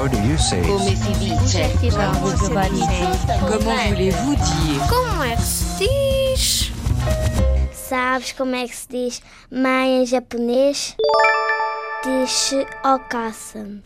How do you say Come it? si dice? Comment voulez-vous dire? Como é que se diz? Sabes como é que se diz mãe em japonês? Diz-se okasan.